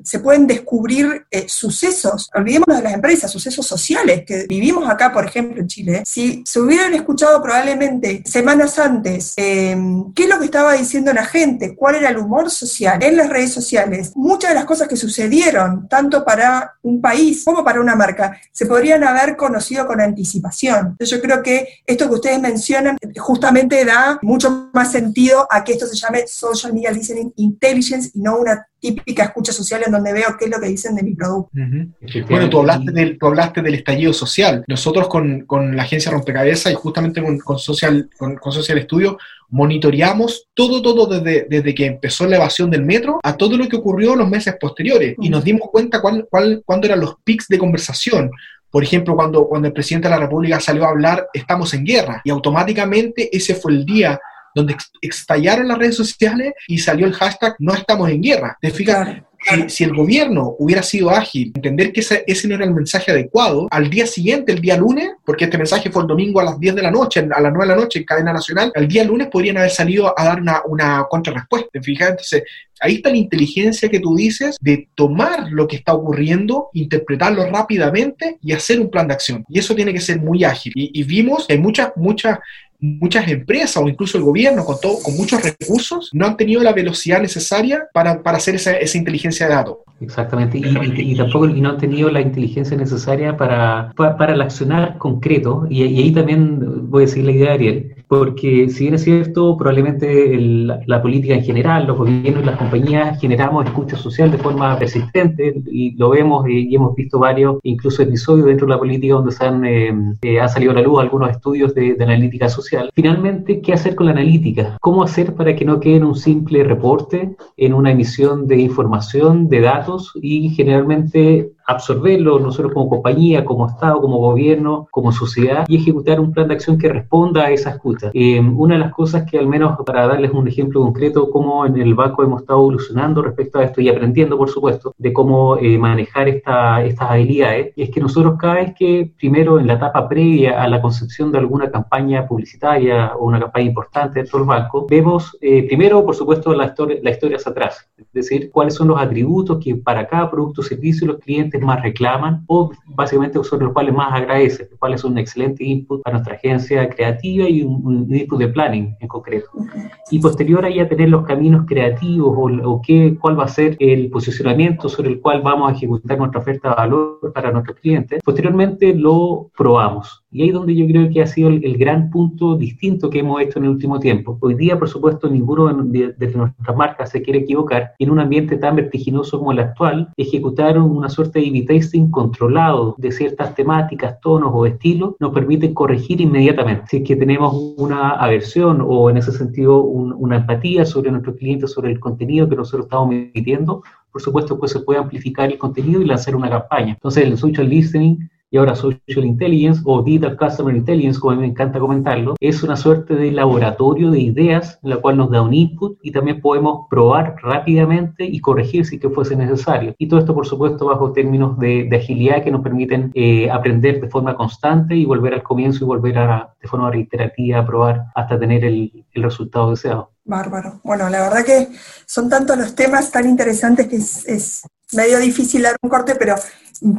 se pueden descubrir eh, sucesos, olvidémonos de las empresas, sucesos sociales que vivimos acá, por ejemplo, en Chile. Si se hubieran escuchado probablemente semanas antes em, qué es lo que estaba diciendo la gente, cuál era el humor social en las redes sociales, muchas de las cosas que sucedieron, tanto para un país como para una marca, se podrían haber conocido con anticipación. Yo creo que esto que ustedes mencionan justamente da mucho más sentido a que esto se llame Social Media Listening Intelligence y no una típica escucha social en donde veo qué es lo que dicen de mi producto. Bueno, tú hablaste, del, tú hablaste del estallido social. Nosotros con, con la agencia Rompecabezas y justamente con, con Social, con, Social Studio monitoreamos todo, todo desde, desde que empezó la evasión del metro a todo lo que ocurrió en los meses posteriores y nos dimos cuenta cuál, cuál, cuándo eran los pics de conversación. Por ejemplo, cuando, cuando el presidente de la República salió a hablar, estamos en guerra, y automáticamente ese fue el día donde estallaron las redes sociales y salió el hashtag no estamos en guerra. ¿Te fijas? Si, el gobierno hubiera sido ágil, entender que ese, ese, no era el mensaje adecuado, al día siguiente, el día lunes, porque este mensaje fue el domingo a las 10 de la noche, a las 9 de la noche en cadena nacional, al día lunes podrían haber salido a dar una, una contrarrespuesta. Fíjate, entonces ahí está la inteligencia que tú dices de tomar lo que está ocurriendo, interpretarlo rápidamente y hacer un plan de acción. Y eso tiene que ser muy ágil. Y, y vimos que hay muchas, muchas muchas empresas o incluso el gobierno con, todo, con muchos recursos no han tenido la velocidad necesaria para, para hacer esa, esa, inteligencia de datos. Exactamente, y, tampoco y no han tenido la inteligencia necesaria para, para, el accionar concreto, y, ahí también voy a decir la idea de Ariel, porque si bien es cierto, probablemente la política en general, los gobiernos y las compañías generamos escucha social de forma persistente, y lo vemos y hemos visto varios, incluso episodios dentro de la política donde se han, eh, eh, salido a la luz algunos estudios de, de analítica social Finalmente, ¿qué hacer con la analítica? ¿Cómo hacer para que no quede en un simple reporte, en una emisión de información, de datos y generalmente absorberlo nosotros como compañía, como Estado, como gobierno, como sociedad y ejecutar un plan de acción que responda a esa escucha. Eh, una de las cosas que al menos para darles un ejemplo concreto, cómo en el banco hemos estado evolucionando respecto a esto y aprendiendo, por supuesto, de cómo eh, manejar esta, estas habilidades, es que nosotros cada vez que, primero en la etapa previa a la concepción de alguna campaña publicitaria o una campaña importante dentro del banco, vemos eh, primero, por supuesto, la historia, la historia hacia atrás, es decir, cuáles son los atributos que para cada producto o servicio los clientes más reclaman o básicamente son los cuales más agradecen, los cuales son un excelente input para nuestra agencia creativa y un, input de planning en concreto. Y posterior a ya tener los caminos creativos o, qué, cuál va a ser el posicionamiento sobre el cual vamos a ejecutar nuestra oferta de valor para nuestros clientes, posteriormente lo probamos. Y ahí donde yo creo que ha sido el, gran punto distinto que hemos hecho en el último tiempo. Hoy día, por supuesto, ninguno de, de, nuestras marcas se quiere equivocar. En un ambiente tan vertiginoso como el actual, ejecutaron una suerte de a testing controlado de ciertas temáticas, tonos o estilos nos permite corregir inmediatamente. Si es que tenemos una aversión o en ese sentido una empatía sobre nuestro cliente, sobre el contenido que nosotros estamos emitiendo, por supuesto pues se puede amplificar el contenido y lanzar una campaña. Entonces el social listening y ahora Social Intelligence o Digital Customer Intelligence, como a mí me encanta comentarlo, es una suerte de laboratorio de ideas en la cual nos da un input y también podemos probar rápidamente y corregir si que fuese necesario. Y todo esto, por supuesto, bajo términos de, agilidad que nos permiten eh, aprender de forma constante y volver al comienzo y volver a, de forma reiterativa a probar hasta tener el, resultado deseado. Bárbaro. Bueno, la verdad que son tantos los temas tan interesantes que es, es medio difícil dar un corte, pero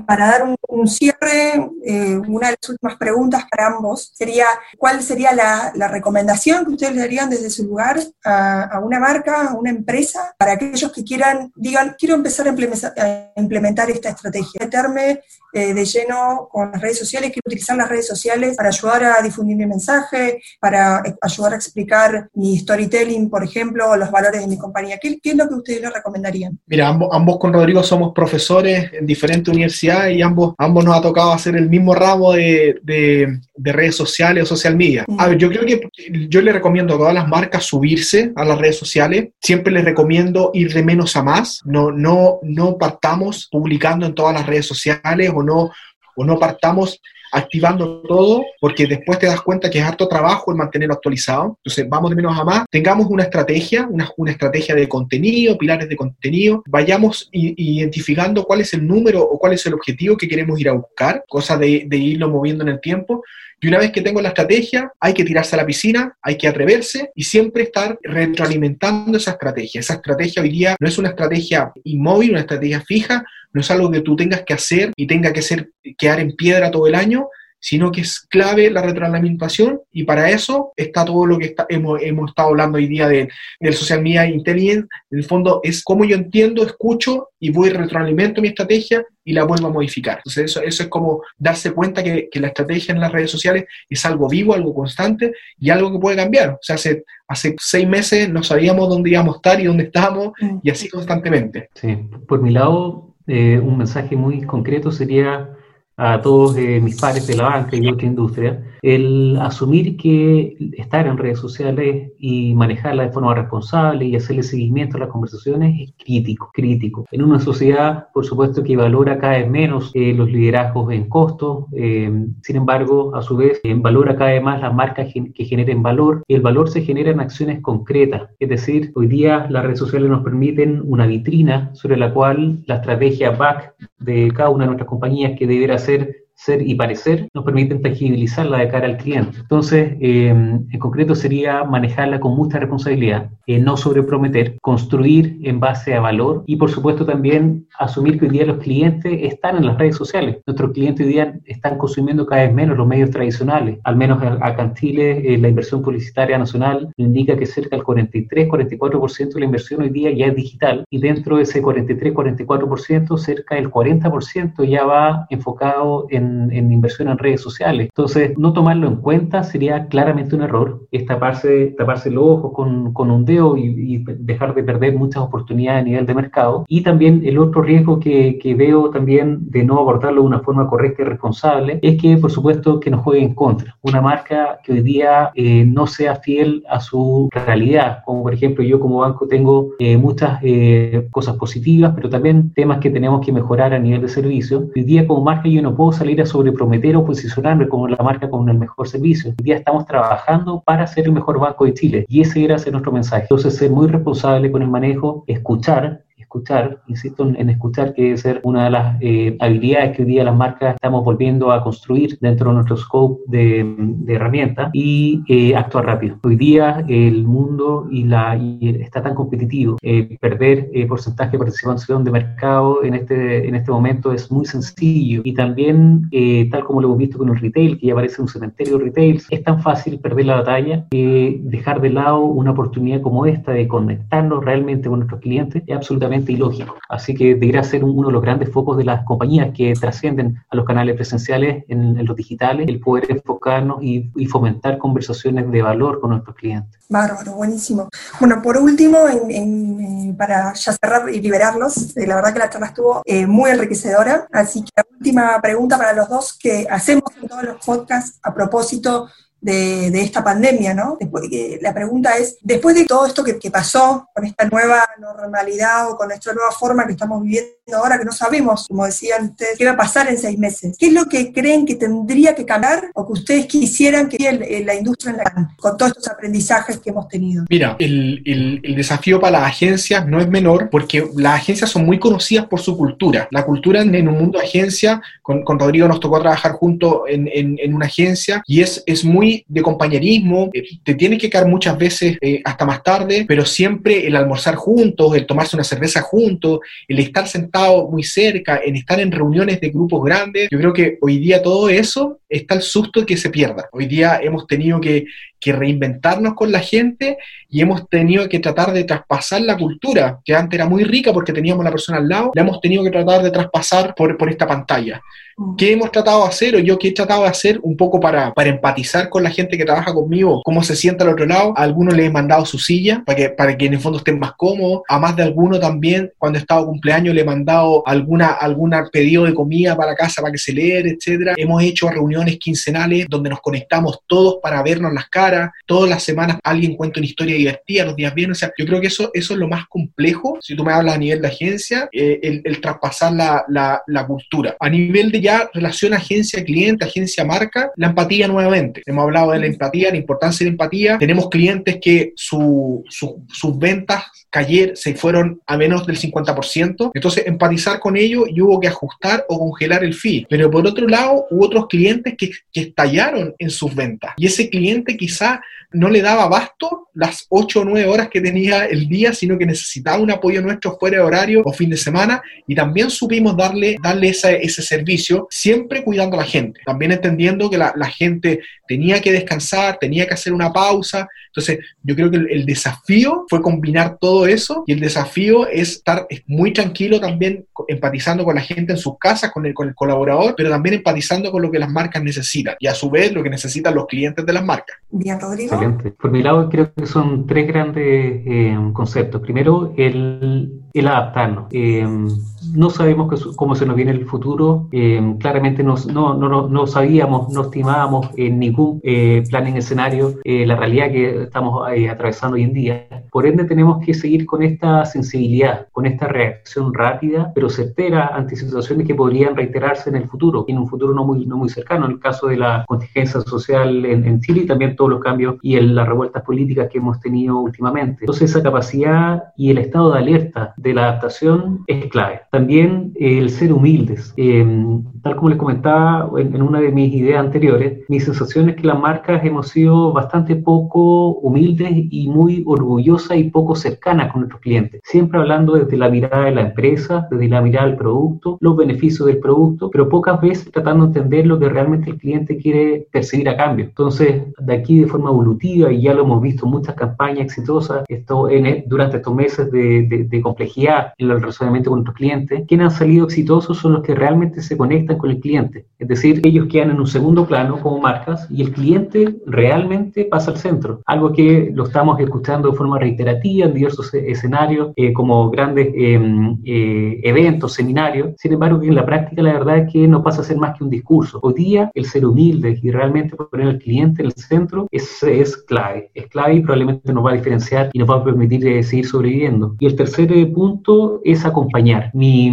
para dar un, cierre, eh, una de las últimas preguntas para ambos sería, ¿cuál sería la, recomendación que ustedes le darían desde su lugar a, una marca, a una empresa, para aquellos que quieran, digan, quiero empezar a implementar, esta estrategia, meterme eh, de lleno con las redes sociales, quiero utilizar las redes sociales para ayudar a difundir mi mensaje, para ayudar a explicar mi storytelling, por ejemplo, los valores de mi compañía? ¿Qué, es lo que ustedes le recomendarían? Mira, ambos, ambos con Rodrigo somos profesores en diferentes universidades y ambos, ambos nos ha tocado hacer el mismo ramo de, de, redes sociales o social media. A ver, yo creo que yo le recomiendo a todas las marcas subirse a las redes sociales. Siempre les recomiendo ir de menos a más. No, no, no partamos publicando en todas las redes sociales o no, o no partamos activando todo, porque después te das cuenta que es harto trabajo el mantenerlo actualizado. Entonces, vamos de menos a más, tengamos una estrategia, una, una estrategia de contenido, pilares de contenido, vayamos identificando cuál es el número o cuál es el objetivo que queremos ir a buscar, cosa de, de irlo moviendo en el tiempo. Y una vez que tengo la estrategia, hay que tirarse a la piscina, hay que atreverse y siempre estar retroalimentando esa estrategia. Esa estrategia hoy día no es una estrategia inmóvil, una estrategia fija, no es algo que tú tengas que hacer y tenga que ser, quedar en piedra todo el año, sino que es clave la retroalimentación y para eso está todo lo que hemos, estado hablando hoy día de, del social media intelligence. En el fondo es cómo yo entiendo, escucho y voy retroalimento mi estrategia y la vuelvo a modificar. Entonces eso, eso es como darse cuenta que, la estrategia en las redes sociales es algo vivo, algo constante y algo que puede cambiar. O sea, hace, hace seis meses no sabíamos dónde íbamos a estar y dónde estábamos mm. y así constantemente. Sí, por mi lado, eh, un mensaje muy concreto sería a todos eh, mis pares de la banca y otra industria, el asumir que estar en redes sociales y manejarla de forma responsable y hacerle seguimiento a las conversaciones es crítico, crítico. En una sociedad, por supuesto, que valora cada vez menos eh, los liderazgos en costo, eh, sin embargo, a su vez, valora cada vez más las marcas que generen valor y el valor se genera en acciones concretas. Es decir, hoy día las redes sociales nos permiten una vitrina sobre la cual la estrategia back de cada una de nuestras compañías que deberá ser ser y parecer nos permiten tangibilizarla de cara al cliente. Entonces, eh, en concreto sería manejarla con mucha responsabilidad, eh, no sobreprometer, construir en base a valor y por supuesto también asumir que hoy día los clientes están en las redes sociales. Nuestros clientes hoy día están consumiendo cada vez menos los medios tradicionales. Al menos acá en Chile eh, la inversión publicitaria nacional indica que cerca del 43-44% de la inversión hoy día ya es digital y dentro de ese 43-44% cerca del 40% ya va enfocado en en, inversión en redes sociales. Entonces, no tomarlo en cuenta sería claramente un error. Es taparse, taparse los ojos con, con un dedo y, dejar de perder muchas oportunidades a nivel de mercado. Y también el otro riesgo que, que veo también de no abordarlo de una forma correcta y responsable es que, por supuesto, que nos juegue en contra. Una marca que hoy día eh, no sea fiel a su realidad, como por ejemplo yo como banco tengo eh, muchas eh, cosas positivas, pero también temas que tenemos que mejorar a nivel de servicio. Hoy día como marca yo no puedo salir a sobreprometer o posicionarme como la marca con el mejor servicio. Hoy día estamos trabajando para ser el mejor banco de Chile y ese era nuestro mensaje. Entonces, ser muy responsable con el manejo, escuchar, escuchar, insisto en, escuchar, que debe ser una de las eh, habilidades que hoy día las marcas estamos volviendo a construir dentro de nuestro scope de, de herramientas y eh, actuar rápido. Hoy día el mundo y la, está tan competitivo, eh, perder porcentaje de participación de mercado en este, en este momento es muy sencillo y también, tal como lo hemos visto con el retail, que ya parece un cementerio de retail, es tan fácil perder la batalla que dejar de lado una oportunidad como esta de conectarnos realmente con nuestros clientes es absolutamente ilógico. Así que debería ser uno de los grandes focos de las compañías que trascienden a los canales presenciales en, los digitales, el poder enfocarnos y, fomentar conversaciones de valor con nuestros clientes. Bárbaro, buenísimo. Bueno, por último, eh, para ya cerrar y liberarlos, eh, la verdad que la charla estuvo eh, muy enriquecedora, así que la última pregunta para los dos que hacemos en todos los podcasts a propósito de, esta pandemia, ¿no? Después, la pregunta es, después de todo esto que, pasó con esta nueva normalidad o con esta nueva forma que estamos viviendo ahora, que no sabemos, como decían ustedes, qué va a pasar en seis meses, ¿qué es lo que creen que tendría que cambiar o que ustedes quisieran que la industria en con todos estos aprendizajes que hemos tenido? Mira, el, el, desafío para las agencias no es menor porque las agencias son muy conocidas por su cultura. La cultura en, un mundo de agencia, con, con, Rodrigo nos tocó trabajar juntos en, en, una agencia y es, es muy de compañerismo, eh, te tienes que quedar muchas veces eh, hasta más tarde, pero siempre el almorzar juntos, el tomarse una cerveza juntos, el estar sentado muy cerca, en estar en reuniones de grupos grandes, yo creo que hoy día todo eso está el susto que se pierda. Hoy día hemos tenido que, que reinventarnos con la gente y hemos tenido que tratar de traspasar la cultura, que antes era muy rica porque teníamos la persona al lado, la hemos tenido que tratar de traspasar por, por esta pantalla. Mm. ¿Qué hemos tratado de hacer o yo qué he tratado de hacer un poco para, para empatizar con la gente que trabaja conmigo, cómo se sienta al otro lado? A algunos les he mandado su silla para que, para que en el fondo estén más cómodos. A más de alguno también, cuando he estado cumpleaños, le he mandado alguna, alguna pedido de comida para casa para que se leer, etcétera. Hemos hecho reuniones quincenales donde nos conectamos todos para vernos las caras. Todas las semanas alguien cuenta una historia divertida, los días bien. O sea, yo creo que eso, eso es lo más complejo, si tú me hablas a nivel de agencia, eh, el, traspasar la, la, cultura. A nivel de ya relación agencia-cliente, agencia-marca, la empatía nuevamente. Hemos hablado de la empatía, la importancia de la empatía. Tenemos clientes que su, sus ventas ayer se fueron a menos del 50%, entonces empatizar con ellos y hubo que ajustar o congelar el fee. Pero por otro lado, hubo otros clientes que, que estallaron en sus ventas y ese cliente quizá no le daba abasto las 8 o 9 horas que tenía el día, sino que necesitaba un apoyo nuestro fuera de horario o fin de semana y también supimos darle, darle ese, ese servicio, siempre cuidando a la gente, también entendiendo que la, la, gente tenía que descansar, tenía que hacer una pausa. Entonces, yo creo que el, el desafío fue combinar todo eso y el desafío es estar muy tranquilo también empatizando con la gente en sus casas, con el, con el colaborador, pero también empatizando con lo que las marcas necesitan y a su vez lo que necesitan los clientes de las marcas. Bien, Rodrigo. Por mi lado, creo que son tres grandes eh, conceptos. Primero, el el adaptarnos. Em, no sabemos cómo se nos viene el futuro, em, claramente no, no, no, no, sabíamos, no estimábamos en ningún eh, plan en escenario eh, la realidad que estamos eh, atravesando hoy en día. Por ende tenemos que seguir con esta sensibilidad, con esta reacción rápida, pero certera ante situaciones que podrían reiterarse en el futuro, en un futuro no muy, no muy cercano, en el caso de la contingencia social en, Chile y también todos los cambios y las revueltas políticas que hemos tenido últimamente. Entonces esa capacidad y el estado de alerta de la adaptación es clave. También eh, el ser humildes. Em, tal como les comentaba en, una de mis ideas anteriores, mi sensación es que las marcas hemos sido bastante poco humildes y muy orgullosas y poco cercanas con nuestros clientes. Siempre hablando desde la mirada de la empresa, desde la mirada del producto, los beneficios del producto, pero pocas veces tratando de entender lo que realmente el cliente quiere percibir a cambio. Entonces, de aquí de forma evolutiva, y ya lo hemos visto en muchas campañas exitosas esto en, durante estos meses de, de, complejidad en el relacionamiento con nuestros clientes, quienes han salido exitosos son los que realmente se conectan con el cliente. Es decir, ellos quedan en un segundo plano como marcas y el cliente realmente pasa al centro. Algo que lo estamos escuchando de forma reiterativa en diversos e, escenarios, eh, como grandes em, eh, eventos, seminarios. Sin embargo, que en la práctica la verdad es que no pasa a ser más que un discurso. Hoy día, el ser humilde y realmente poner al cliente en el centro es, es clave. Es clave y probablemente nos va a diferenciar y nos va a permitir eh, seguir sobreviviendo. Y el tercer punto es acompañar. Mi,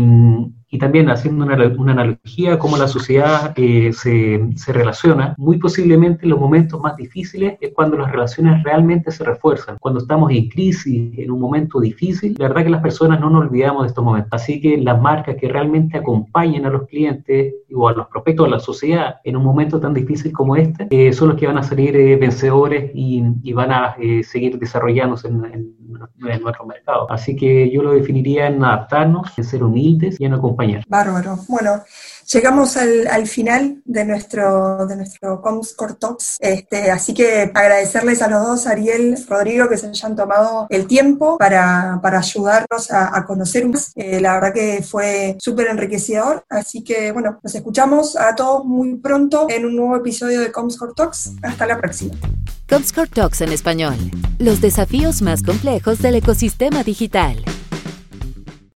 y también haciendo una, una analogía cómo la sociedad eh, se, se, relaciona, muy posiblemente los momentos más difíciles es cuando las relaciones realmente se refuerzan, cuando estamos en crisis, en un momento difícil, la verdad que las personas no nos olvidamos de estos momentos. Así que las marcas que realmente acompañen a los clientes o a los prospectos, a la sociedad en un momento tan difícil como este, eh, son los que van a salir eh, vencedores y, y, van a seguir desarrollándose en, en, en nuestro mercado. Así que yo lo definiría en adaptarnos, en ser humildes y en acompañar Bárbaro. Bueno, llegamos al, final de nuestro, de nuestro Comscore Talks, este, así que agradecerles a los dos, Ariel, Rodrigo, que se hayan tomado el tiempo para, ayudarnos a, conocer más. Eh, la verdad que fue súper enriquecedor, así que bueno, nos escuchamos a todos muy pronto en un nuevo episodio de Comscore Talks. Hasta la próxima. Comscore Talks en español. Los desafíos más complejos del ecosistema digital.